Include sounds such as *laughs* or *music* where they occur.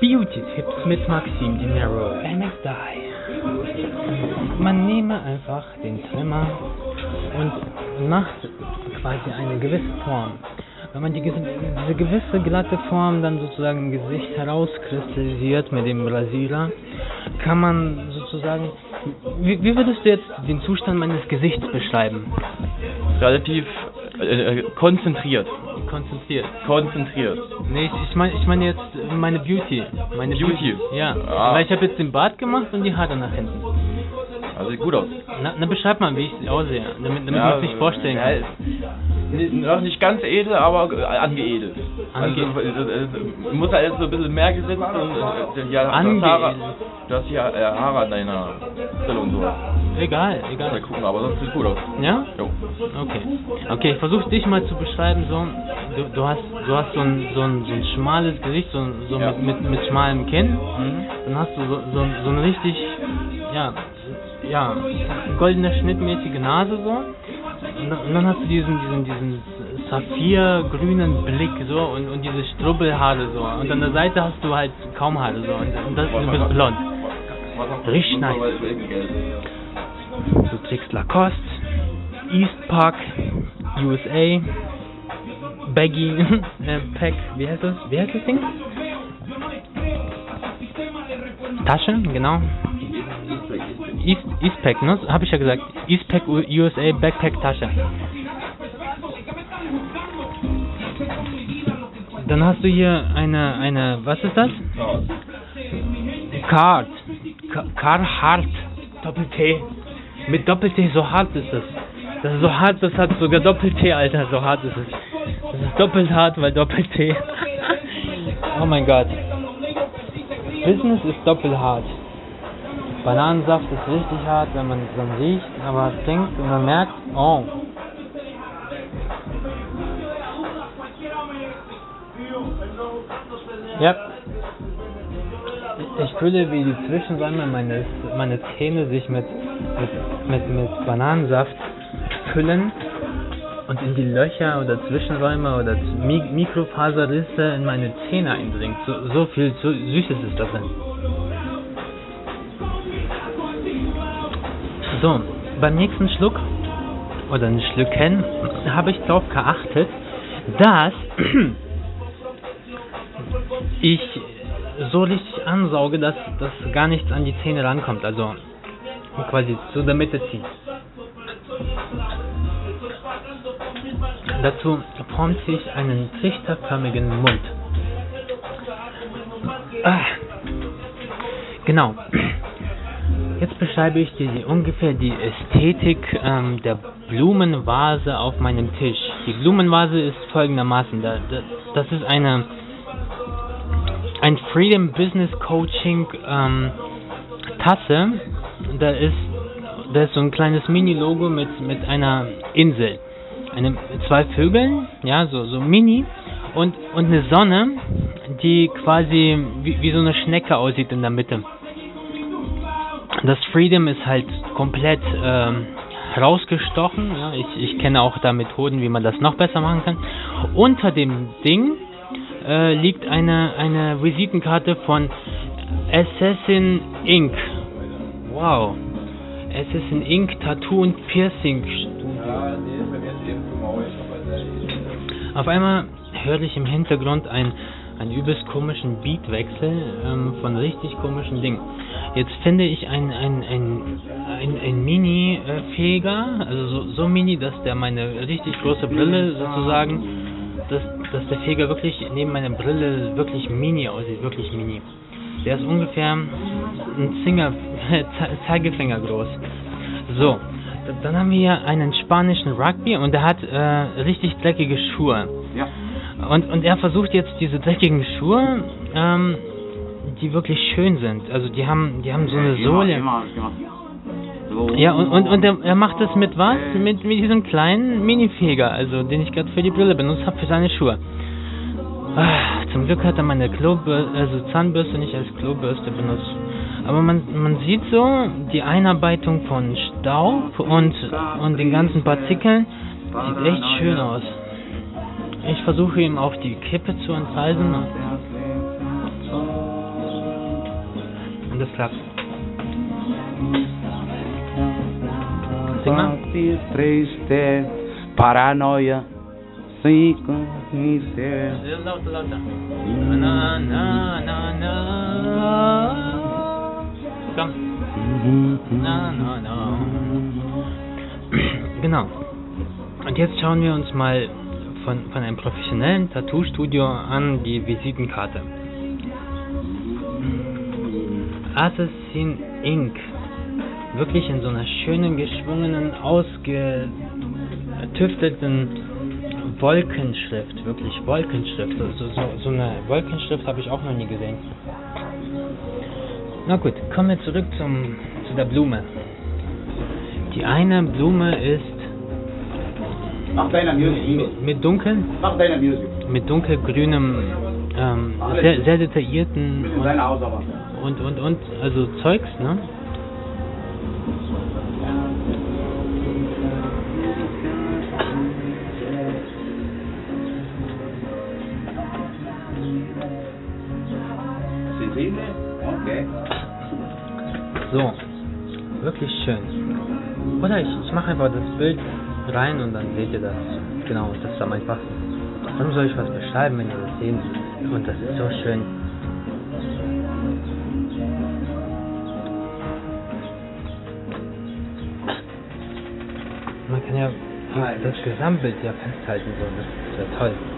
Beauty-Tipps mit Maxim Dinero MXDI. Man nehme einfach den Trimmer und macht quasi eine gewisse Form. Wenn man die, diese gewisse glatte Form dann sozusagen im Gesicht herauskristallisiert mit dem Rasierer, kann man sozusagen. Wie, wie würdest du jetzt den Zustand meines Gesichts beschreiben? Relativ äh, äh konzentriert. Konzentriert. Konzentriert. Nee, ich, ich meine ich mein jetzt meine Beauty. Meine Beauty? Beauty. Ja. Ah. Weil ich habe jetzt den Bart gemacht und die Haare nach hinten. Also sieht gut aus. Na, na beschreib mal, wie ich aussehe, damit, damit ja, man sich vorstellen kann. Ja, noch nicht ganz edel, aber angeedelt. Ange also, muss halt so ein bisschen mehr gesetzt und ja, Haare, du hast hier Haare an deiner Stelle und so. Egal, egal. Mal gucken, aber sonst sieht gut aus. Ja? Jo. Okay. Okay, ich versuche dich mal zu beschreiben, so, du, du hast du hast so ein, so ein, so ein schmales Gesicht, so, so ja. mit, mit, mit schmalem Kinn. Mhm. Dann hast du so, so, so ein richtig, ja, ja, goldene schnittmäßige Nase so. Und dann, und dann hast du diesen, diesen, diesen saphirgrünen Blick so und, und diese Strubbelhaare so. Und an der Seite hast du halt kaum Haare so. Und, und das, du bist blond. Richtig nice. Du trägst Lacoste, East Park, USA, Baggy, *laughs* äh, Pack, wie heißt das? Wie heißt das Ding? Tasche, genau. East, Eastpack, ne? Habe ich ja gesagt. Eastpack USA Backpack Tasche. Dann hast du hier eine, eine, was ist das? Card. Carhartt. Doppel-T. Mit Doppel-T, so hart ist es. Das ist so hart, das hat sogar Doppel-T, Alter, so hart ist es. Das ist doppelt hart, weil Doppel-T. oh mein Gott. Business ist doppelt hart. Bananensaft ist richtig hart, wenn man es dann riecht, aber trinkt und man merkt, oh. Ja. Ich fühle, wie die Zwischenräume meines meine Zähne sich mit, mit, mit, Bananensaft füllen und in die Löcher oder Zwischenräume oder Mikrofaserrisse in meine Zähne eindringt. So, so viel so Süßes ist das denn. So, beim nächsten Schluck oder ein Schlücken habe ich darauf geachtet, dass *clears throat* ich so richtig ansauge, dass, dass gar nichts an die Zähne rankommt. Also quasi zu der Mitte ziehen. Dazu formt sich einen trichterförmigen Mund. Ah, genau. Jetzt beschreibe ich dir ungefähr die Ästhetik ähm, der Blumenvase auf meinem Tisch. Die Blumenvase ist folgendermaßen. Da, da, das ist eine ein Freedom Business Coaching ähm, Tasse. Da ist da ist so ein kleines Mini-Logo mit mit einer Insel, eine zwei Vögeln, ja so so Mini und und eine Sonne, die quasi wie, wie so eine Schnecke aussieht in der Mitte. Das Freedom ist halt komplett ähm, rausgestochen. Ja, ich, ich kenne auch da Methoden, wie man das noch besser machen kann. Unter dem Ding äh, liegt eine, eine Visitenkarte von Assassin Inc. Wow. Assassin Inc. Tattoo und Piercing Studio. Auf einmal höre ich im Hintergrund ein einen übelst komischen Beatwechsel ähm, von richtig komischen Dingen. Jetzt finde ich ein, ein, ein, ein, ein Mini-Feger, also so, so mini, dass der meine richtig große Brille sozusagen, dass, dass der Feger wirklich neben meiner Brille wirklich mini aussieht, wirklich mini. Der ist ungefähr ein Zinger, *laughs* Zeigefinger groß. So, dann haben wir hier einen spanischen Rugby und der hat äh, richtig dreckige Schuhe. Ja. Und, und er versucht jetzt diese dreckigen Schuhe, ähm, die wirklich schön sind. Also die haben, die haben so eine Sohle. Immer, immer, so. Ja, und, und, und er, er macht das mit was? Mit, mit diesem kleinen Minifeger, also den ich gerade für die Brille benutzt habe, für seine Schuhe. Ah, zum Glück hat er meine Klobürste, also Zahnbürste nicht als Klobürste benutzt. Aber man, man sieht so die Einarbeitung von Staub und, und den ganzen Partikeln. Sieht echt schön aus. Ich versuche ihm auf die Kippe zu enthalten. klappt. Sing mal. Triste, Paranoia, cinco, mister. Lauter, lauter. Na, na, na, na. Komm. Na, na, na. *clears throat* Genau. Und jetzt schauen wir uns mal von, von einem professionellen Tattoo-Studio an die Visitenkarte. Assassin Inc. Wirklich in so einer schönen, geschwungenen, ausgetüfteten Wolkenschrift. Wirklich Wolkenschrift. So, so, so eine Wolkenschrift habe ich auch noch nie gesehen. Na gut, kommen wir zurück zum, zu der Blume. Die eine Blume ist mit, mit dunkel, Mach deiner Music. mit dunkelgrünem, ähm, sehr, sehr detaillierten aber. und, und, und, also Zeugs, ne? So, wirklich schön. Oder ich, ich mache einfach das Bild rein und dann seht ihr das. Genau, das ist am einfachsten. Warum soll ich was beschreiben, wenn ihr das sehen? Und das ist so schön. Man kann ja das Gesamtbild ja festhalten, so. Das ist ja toll.